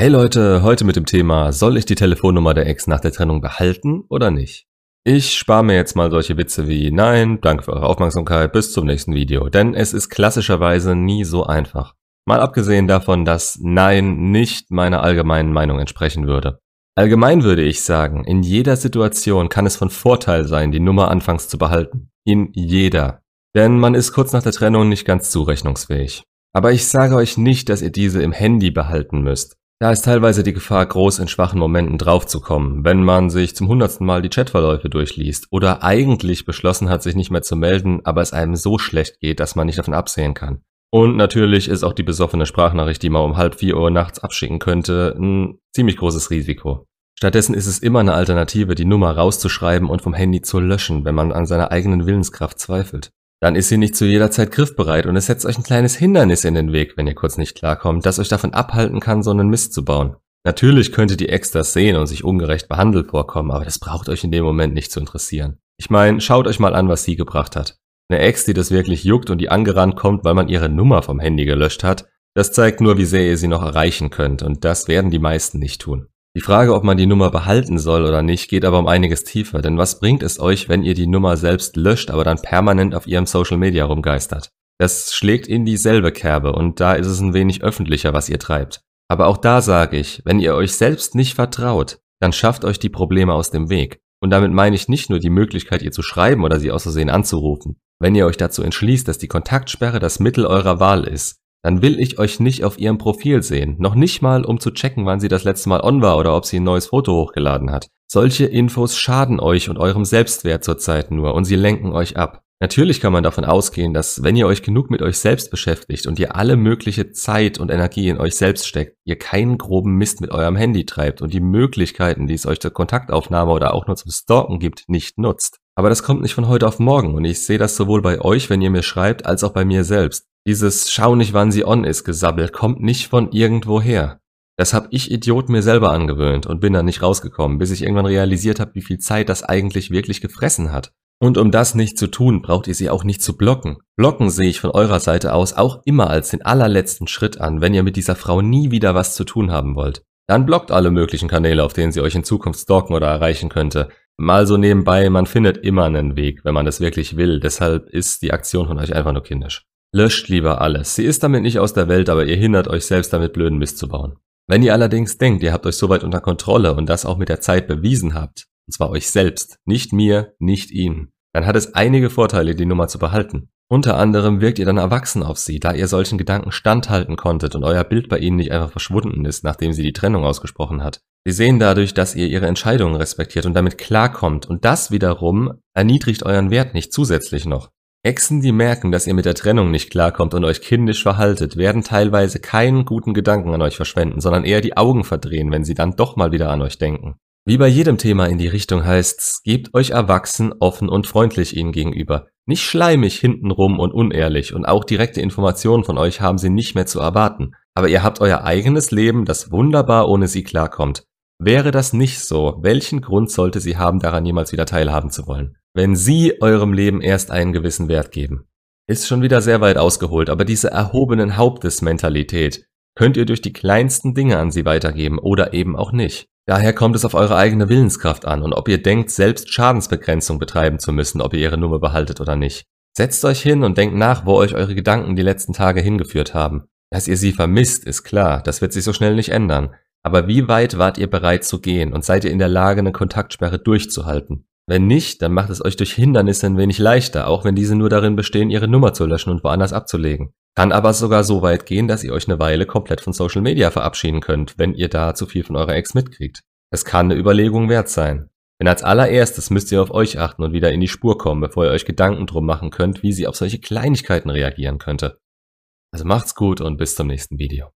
Hey Leute, heute mit dem Thema, soll ich die Telefonnummer der Ex nach der Trennung behalten oder nicht? Ich spare mir jetzt mal solche Witze wie Nein, danke für eure Aufmerksamkeit, bis zum nächsten Video, denn es ist klassischerweise nie so einfach. Mal abgesehen davon, dass Nein nicht meiner allgemeinen Meinung entsprechen würde. Allgemein würde ich sagen, in jeder Situation kann es von Vorteil sein, die Nummer anfangs zu behalten. In jeder. Denn man ist kurz nach der Trennung nicht ganz zurechnungsfähig. Aber ich sage euch nicht, dass ihr diese im Handy behalten müsst. Da ist teilweise die Gefahr groß, in schwachen Momenten draufzukommen, wenn man sich zum hundertsten Mal die Chatverläufe durchliest oder eigentlich beschlossen hat, sich nicht mehr zu melden, aber es einem so schlecht geht, dass man nicht davon absehen kann. Und natürlich ist auch die besoffene Sprachnachricht, die man um halb vier Uhr nachts abschicken könnte, ein ziemlich großes Risiko. Stattdessen ist es immer eine Alternative, die Nummer rauszuschreiben und vom Handy zu löschen, wenn man an seiner eigenen Willenskraft zweifelt. Dann ist sie nicht zu jeder Zeit griffbereit und es setzt euch ein kleines Hindernis in den Weg, wenn ihr kurz nicht klarkommt, das euch davon abhalten kann, so einen Mist zu bauen. Natürlich könnte die Ex das sehen und sich ungerecht behandelt vorkommen, aber das braucht euch in dem Moment nicht zu interessieren. Ich meine, schaut euch mal an, was sie gebracht hat. Eine Ex, die das wirklich juckt und die angerannt kommt, weil man ihre Nummer vom Handy gelöscht hat, das zeigt nur, wie sehr ihr sie noch erreichen könnt und das werden die meisten nicht tun. Die Frage, ob man die Nummer behalten soll oder nicht, geht aber um einiges tiefer, denn was bringt es euch, wenn ihr die Nummer selbst löscht, aber dann permanent auf ihrem Social Media rumgeistert? Das schlägt in dieselbe Kerbe und da ist es ein wenig öffentlicher, was ihr treibt. Aber auch da sage ich, wenn ihr euch selbst nicht vertraut, dann schafft euch die Probleme aus dem Weg. Und damit meine ich nicht nur die Möglichkeit, ihr zu schreiben oder sie aus Versehen anzurufen. Wenn ihr euch dazu entschließt, dass die Kontaktsperre das Mittel eurer Wahl ist, dann will ich euch nicht auf ihrem Profil sehen. Noch nicht mal, um zu checken, wann sie das letzte Mal on war oder ob sie ein neues Foto hochgeladen hat. Solche Infos schaden euch und eurem Selbstwert zurzeit nur und sie lenken euch ab. Natürlich kann man davon ausgehen, dass wenn ihr euch genug mit euch selbst beschäftigt und ihr alle mögliche Zeit und Energie in euch selbst steckt, ihr keinen groben Mist mit eurem Handy treibt und die Möglichkeiten, die es euch zur Kontaktaufnahme oder auch nur zum Stalken gibt, nicht nutzt. Aber das kommt nicht von heute auf morgen und ich sehe das sowohl bei euch, wenn ihr mir schreibt, als auch bei mir selbst. Dieses Schau nicht, wann sie on ist Gesabbel kommt nicht von irgendwoher. Das hab ich Idiot mir selber angewöhnt und bin dann nicht rausgekommen, bis ich irgendwann realisiert habe, wie viel Zeit das eigentlich wirklich gefressen hat. Und um das nicht zu tun, braucht ihr sie auch nicht zu blocken. Blocken sehe ich von eurer Seite aus auch immer als den allerletzten Schritt an, wenn ihr mit dieser Frau nie wieder was zu tun haben wollt. Dann blockt alle möglichen Kanäle, auf denen sie euch in Zukunft stalken oder erreichen könnte. Mal so nebenbei, man findet immer einen Weg, wenn man es wirklich will. Deshalb ist die Aktion von euch einfach nur kindisch. Löscht lieber alles. Sie ist damit nicht aus der Welt, aber ihr hindert euch selbst damit blöden Mist zu bauen. Wenn ihr allerdings denkt, ihr habt euch soweit unter Kontrolle und das auch mit der Zeit bewiesen habt, und zwar euch selbst, nicht mir, nicht ihnen, dann hat es einige Vorteile, die Nummer zu behalten. Unter anderem wirkt ihr dann erwachsen auf sie, da ihr solchen Gedanken standhalten konntet und euer Bild bei ihnen nicht einfach verschwunden ist, nachdem sie die Trennung ausgesprochen hat. Sie sehen dadurch, dass ihr ihre Entscheidungen respektiert und damit klarkommt und das wiederum erniedrigt euren Wert nicht zusätzlich noch. Exen, die merken, dass ihr mit der Trennung nicht klarkommt und euch kindisch verhaltet, werden teilweise keinen guten Gedanken an euch verschwenden, sondern eher die Augen verdrehen, wenn sie dann doch mal wieder an euch denken. Wie bei jedem Thema in die Richtung heißt's, gebt euch erwachsen, offen und freundlich ihnen gegenüber. Nicht schleimig hintenrum und unehrlich und auch direkte Informationen von euch haben sie nicht mehr zu erwarten. Aber ihr habt euer eigenes Leben, das wunderbar ohne sie klarkommt. Wäre das nicht so, welchen Grund sollte sie haben, daran jemals wieder teilhaben zu wollen? Wenn Sie eurem Leben erst einen gewissen Wert geben. Ist schon wieder sehr weit ausgeholt, aber diese erhobenen Hauptes-Mentalität könnt ihr durch die kleinsten Dinge an sie weitergeben oder eben auch nicht. Daher kommt es auf eure eigene Willenskraft an und ob ihr denkt, selbst Schadensbegrenzung betreiben zu müssen, ob ihr ihre Nummer behaltet oder nicht. Setzt euch hin und denkt nach, wo euch eure Gedanken die letzten Tage hingeführt haben. Dass ihr sie vermisst, ist klar, das wird sich so schnell nicht ändern. Aber wie weit wart ihr bereit zu gehen und seid ihr in der Lage, eine Kontaktsperre durchzuhalten? Wenn nicht, dann macht es euch durch Hindernisse ein wenig leichter, auch wenn diese nur darin bestehen, ihre Nummer zu löschen und woanders abzulegen. Kann aber sogar so weit gehen, dass ihr euch eine Weile komplett von Social Media verabschieden könnt, wenn ihr da zu viel von eurer Ex mitkriegt. Es kann eine Überlegung wert sein. Denn als allererstes müsst ihr auf euch achten und wieder in die Spur kommen, bevor ihr euch Gedanken drum machen könnt, wie sie auf solche Kleinigkeiten reagieren könnte. Also macht's gut und bis zum nächsten Video.